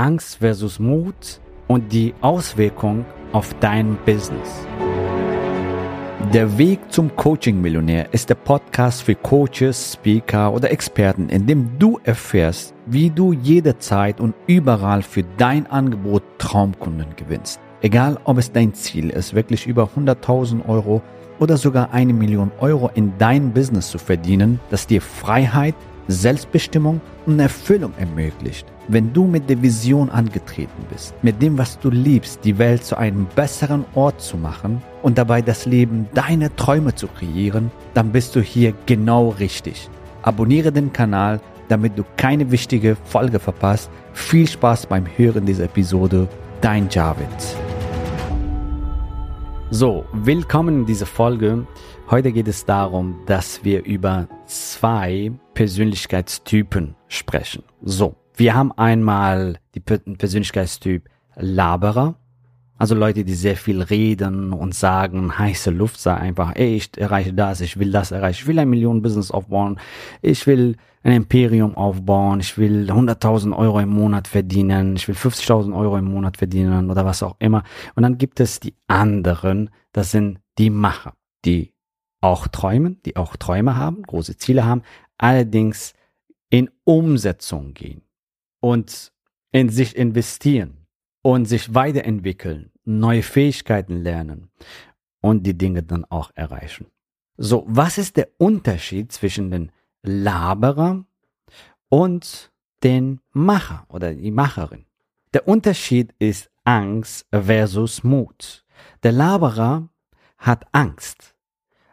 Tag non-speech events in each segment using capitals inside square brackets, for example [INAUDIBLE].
Angst versus Mut und die Auswirkung auf dein Business. Der Weg zum Coaching-Millionär ist der Podcast für Coaches, Speaker oder Experten, in dem du erfährst, wie du jederzeit und überall für dein Angebot Traumkunden gewinnst. Egal, ob es dein Ziel ist, wirklich über 100.000 Euro oder sogar eine Million Euro in dein Business zu verdienen, das dir Freiheit, Selbstbestimmung und Erfüllung ermöglicht. Wenn du mit der Vision angetreten bist, mit dem, was du liebst, die Welt zu einem besseren Ort zu machen und dabei das Leben deiner Träume zu kreieren, dann bist du hier genau richtig. Abonniere den Kanal, damit du keine wichtige Folge verpasst. Viel Spaß beim Hören dieser Episode. Dein Javid. So, willkommen in dieser Folge. Heute geht es darum, dass wir über zwei Persönlichkeitstypen sprechen. So, wir haben einmal die Persönlichkeitstyp Laberer, also Leute, die sehr viel reden und sagen, heiße Luft sei einfach, ey, ich erreiche das, ich will das erreichen, ich will ein Millionen-Business aufbauen, ich will ein Imperium aufbauen, ich will 100.000 Euro im Monat verdienen, ich will 50.000 Euro im Monat verdienen oder was auch immer. Und dann gibt es die anderen, das sind die Macher, die auch träumen, die auch Träume haben, große Ziele haben, allerdings in Umsetzung gehen und in sich investieren und sich weiterentwickeln, neue Fähigkeiten lernen und die Dinge dann auch erreichen. So, was ist der Unterschied zwischen den Laberer und den Macher oder die Macherin? Der Unterschied ist Angst versus Mut. Der Laberer hat Angst.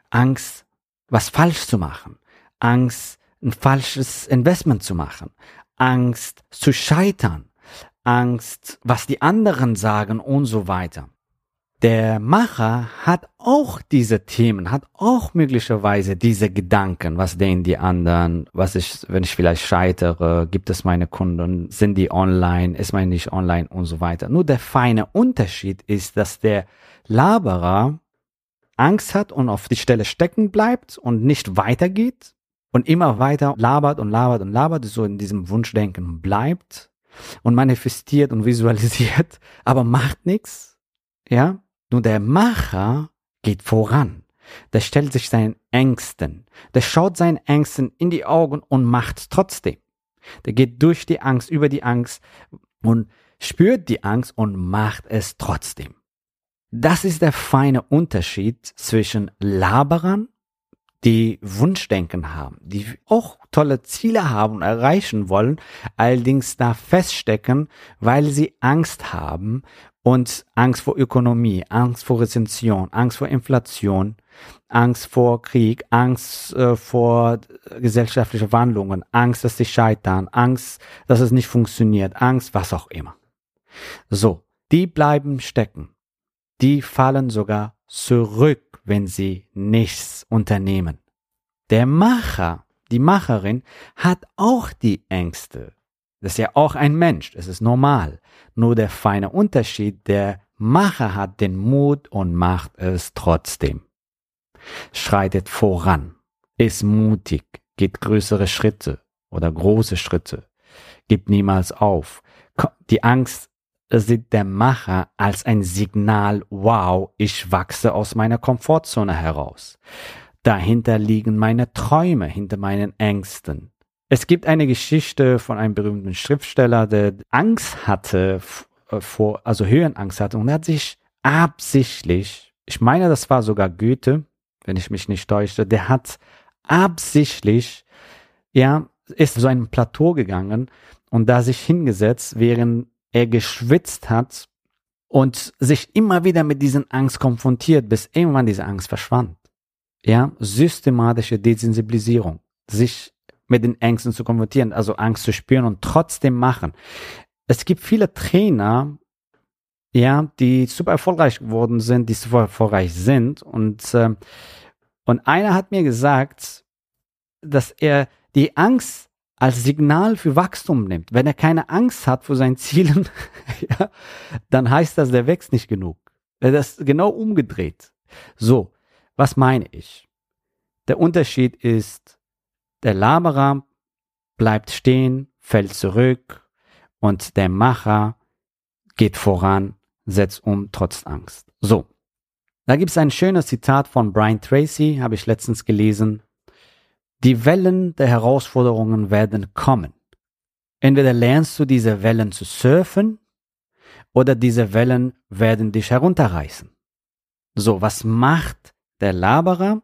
Angst, was falsch zu machen. Angst, ein falsches Investment zu machen. Angst zu scheitern, Angst, was die anderen sagen und so weiter. Der Macher hat auch diese Themen, hat auch möglicherweise diese Gedanken, was denken die anderen, was ich, wenn ich vielleicht scheitere, gibt es meine Kunden, sind die online, ist man nicht online und so weiter. Nur der feine Unterschied ist, dass der Laberer Angst hat und auf die Stelle stecken bleibt und nicht weitergeht und immer weiter labert und labert und labert, so in diesem Wunschdenken bleibt und manifestiert und visualisiert, [LAUGHS] aber macht nichts, ja? Nur der Macher geht voran. Der stellt sich seinen Ängsten. Der schaut seinen Ängsten in die Augen und macht trotzdem. Der geht durch die Angst, über die Angst und spürt die Angst und macht es trotzdem. Das ist der feine Unterschied zwischen Laberern die Wunschdenken haben, die auch tolle Ziele haben und erreichen wollen, allerdings da feststecken, weil sie Angst haben und Angst vor Ökonomie, Angst vor Rezension, Angst vor Inflation, Angst vor Krieg, Angst äh, vor gesellschaftliche Wandlungen, Angst, dass sie scheitern, Angst, dass es nicht funktioniert, Angst, was auch immer. So, die bleiben stecken. Die fallen sogar zurück wenn sie nichts unternehmen. Der Macher, die Macherin hat auch die Ängste. Das ist ja auch ein Mensch, das ist normal. Nur der feine Unterschied, der Macher hat den Mut und macht es trotzdem. Schreitet voran, ist mutig, geht größere Schritte oder große Schritte, gibt niemals auf. Die Angst sieht der Macher als ein Signal, wow, ich wachse aus meiner Komfortzone heraus. Dahinter liegen meine Träume, hinter meinen Ängsten. Es gibt eine Geschichte von einem berühmten Schriftsteller, der Angst hatte äh, vor, also Höhenangst hatte und hat sich absichtlich, ich meine, das war sogar Goethe, wenn ich mich nicht täusche, der hat absichtlich, ja, ist so ein Plateau gegangen und da sich hingesetzt, während er geschwitzt hat und sich immer wieder mit diesen Angst konfrontiert, bis irgendwann diese Angst verschwand. Ja, systematische Desensibilisierung, sich mit den Ängsten zu konfrontieren, also Angst zu spüren und trotzdem machen. Es gibt viele Trainer, ja, die super erfolgreich geworden sind, die super erfolgreich sind und äh, und einer hat mir gesagt, dass er die Angst als Signal für Wachstum nimmt. Wenn er keine Angst hat vor seinen Zielen, [LAUGHS] ja, dann heißt das, der wächst nicht genug. Das ist genau umgedreht. So, was meine ich? Der Unterschied ist, der Laberer bleibt stehen, fällt zurück und der Macher geht voran, setzt um trotz Angst. So, da gibt es ein schönes Zitat von Brian Tracy, habe ich letztens gelesen. Die Wellen der Herausforderungen werden kommen. Entweder lernst du diese Wellen zu surfen oder diese Wellen werden dich herunterreißen. So, was macht der Laberer?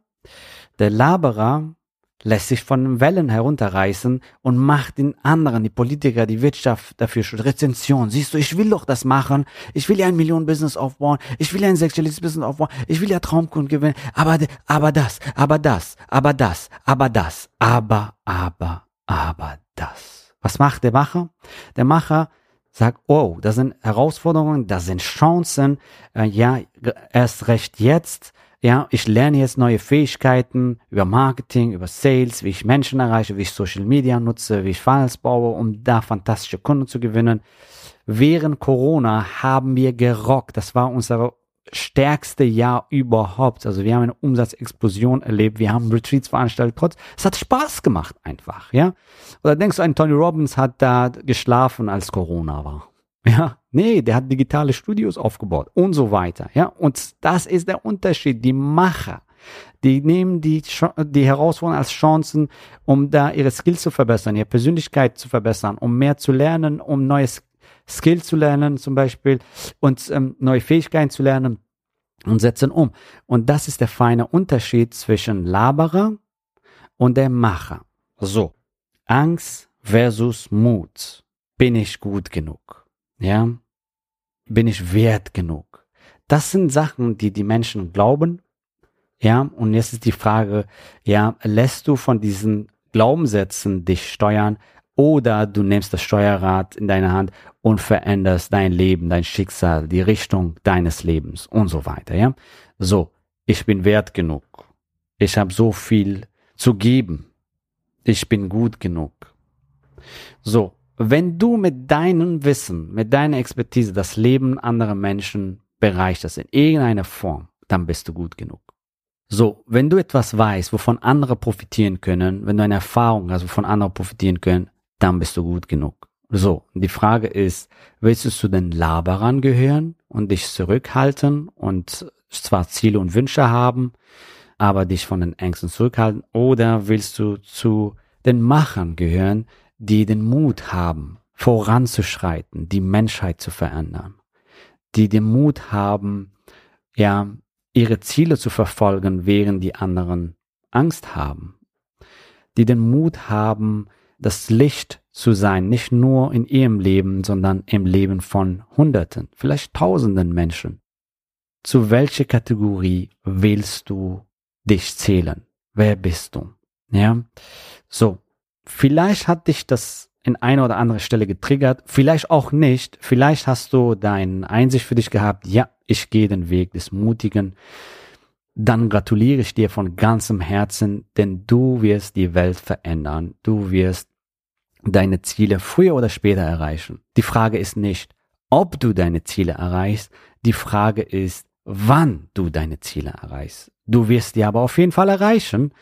Der Laberer lässt sich von Wellen herunterreißen und macht den anderen, die Politiker, die Wirtschaft dafür schon Rezension. Siehst du, ich will doch das machen. Ich will ja ein Millionen-Business aufbauen. Ich will ja ein sexuelles Business aufbauen. Ich will ja Traumkunden gewinnen. Aber, aber das, aber das, aber das, aber das, aber, aber, aber das. Was macht der Macher? Der Macher sagt, oh, das sind Herausforderungen, das sind Chancen. Äh, ja, erst recht jetzt ja, ich lerne jetzt neue Fähigkeiten über Marketing, über Sales, wie ich Menschen erreiche, wie ich Social Media nutze, wie ich Funnels baue, um da fantastische Kunden zu gewinnen. Während Corona haben wir gerockt. Das war unser stärkste Jahr überhaupt. Also wir haben eine Umsatzexplosion erlebt. Wir haben Retreats veranstaltet. Trotz, es hat Spaß gemacht einfach, ja. Oder denkst du, ein Tony Robbins hat da geschlafen, als Corona war? Ja, nee, der hat digitale Studios aufgebaut und so weiter. Ja, und das ist der Unterschied. Die Macher, die nehmen die, die Herausforderungen als Chancen, um da ihre Skills zu verbessern, ihre Persönlichkeit zu verbessern, um mehr zu lernen, um neues Skills zu lernen zum Beispiel und ähm, neue Fähigkeiten zu lernen und setzen um. Und das ist der feine Unterschied zwischen Laberer und der Macher. So, Angst versus Mut. Bin ich gut genug? Ja, bin ich wert genug? Das sind Sachen, die die Menschen glauben. Ja, und jetzt ist die Frage, ja, lässt du von diesen Glaubenssätzen dich steuern oder du nimmst das Steuerrad in deine Hand und veränderst dein Leben, dein Schicksal, die Richtung deines Lebens und so weiter, ja? So, ich bin wert genug. Ich habe so viel zu geben. Ich bin gut genug. So, wenn du mit deinem Wissen, mit deiner Expertise das Leben anderer Menschen bereicherst in irgendeiner Form, dann bist du gut genug. So, wenn du etwas weißt, wovon andere profitieren können, wenn du eine Erfahrung hast, wovon andere profitieren können, dann bist du gut genug. So, die Frage ist, willst du zu den Laberern gehören und dich zurückhalten und zwar Ziele und Wünsche haben, aber dich von den Ängsten zurückhalten, oder willst du zu den Machern gehören, die den Mut haben, voranzuschreiten, die Menschheit zu verändern, die den Mut haben, ja, ihre Ziele zu verfolgen, während die anderen Angst haben, die den Mut haben, das Licht zu sein, nicht nur in ihrem Leben, sondern im Leben von Hunderten, vielleicht Tausenden Menschen. Zu welcher Kategorie willst du dich zählen? Wer bist du? Ja, so Vielleicht hat dich das in eine oder andere Stelle getriggert, vielleicht auch nicht. Vielleicht hast du deine Einsicht für dich gehabt, ja, ich gehe den Weg des Mutigen. Dann gratuliere ich dir von ganzem Herzen, denn du wirst die Welt verändern. Du wirst deine Ziele früher oder später erreichen. Die Frage ist nicht, ob du deine Ziele erreichst. Die Frage ist, wann du deine Ziele erreichst. Du wirst die aber auf jeden Fall erreichen,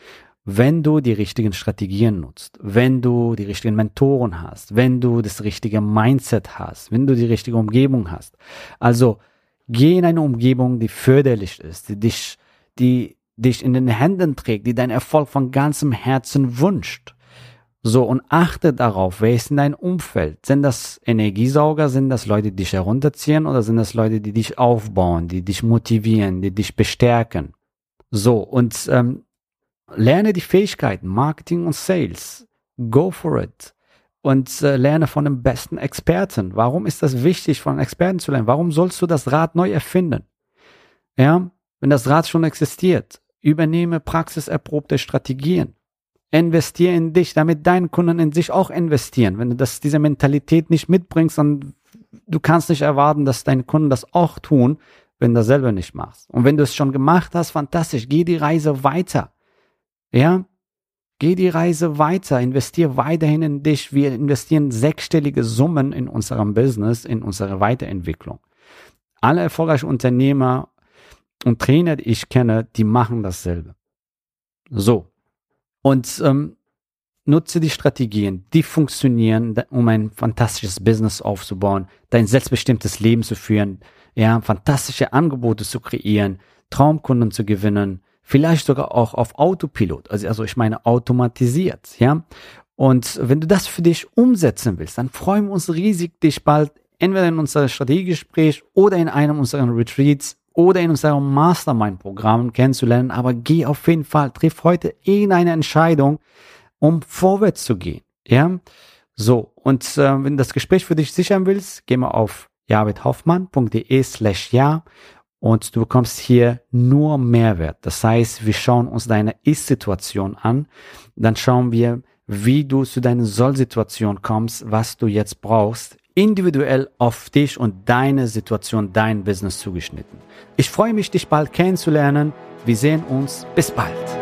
wenn du die richtigen Strategien nutzt, wenn du die richtigen Mentoren hast, wenn du das richtige Mindset hast, wenn du die richtige Umgebung hast. Also geh in eine Umgebung, die förderlich ist, die dich, die dich in den Händen trägt, die deinen Erfolg von ganzem Herzen wünscht. So, und achte darauf, wer ist in deinem Umfeld? Sind das Energiesauger? Sind das Leute, die dich herunterziehen? Oder sind das Leute, die dich aufbauen, die dich motivieren, die dich bestärken? So, und ähm, lerne die Fähigkeiten Marketing und Sales. Go for it. Und äh, lerne von dem besten Experten. Warum ist das wichtig, von Experten zu lernen? Warum sollst du das Rad neu erfinden? Ja, wenn das Rad schon existiert, übernehme praxiserprobte Strategien. Investiere in dich, damit deine Kunden in sich auch investieren. Wenn du das, diese Mentalität nicht mitbringst, dann du kannst nicht erwarten, dass deine Kunden das auch tun, wenn du das selber nicht machst. Und wenn du es schon gemacht hast, fantastisch, geh die Reise weiter. Ja, geh die Reise weiter, investier weiterhin in dich. Wir investieren sechsstellige Summen in unserem Business, in unsere Weiterentwicklung. Alle erfolgreichen Unternehmer und Trainer, die ich kenne, die machen dasselbe. So. Und ähm, nutze die Strategien, die funktionieren, um ein fantastisches Business aufzubauen, dein selbstbestimmtes Leben zu führen, ja, fantastische Angebote zu kreieren, Traumkunden zu gewinnen, vielleicht sogar auch auf Autopilot, also, also ich meine automatisiert, ja. Und wenn du das für dich umsetzen willst, dann freuen wir uns riesig, dich bald entweder in unserem Strategiegespräch oder in einem unserer Retreats oder in unserem Mastermind-Programm kennenzulernen. Aber geh auf jeden Fall, triff heute irgendeine Entscheidung, um vorwärts zu gehen. Ja, so. Und äh, wenn du das Gespräch für dich sichern willst, geh mal auf javidhoffmann.de slash ja und du bekommst hier nur Mehrwert. Das heißt, wir schauen uns deine Ist-Situation an, dann schauen wir, wie du zu deiner Soll-Situation kommst, was du jetzt brauchst, individuell auf dich und deine Situation, dein Business zugeschnitten. Ich freue mich, dich bald kennenzulernen. Wir sehen uns. Bis bald.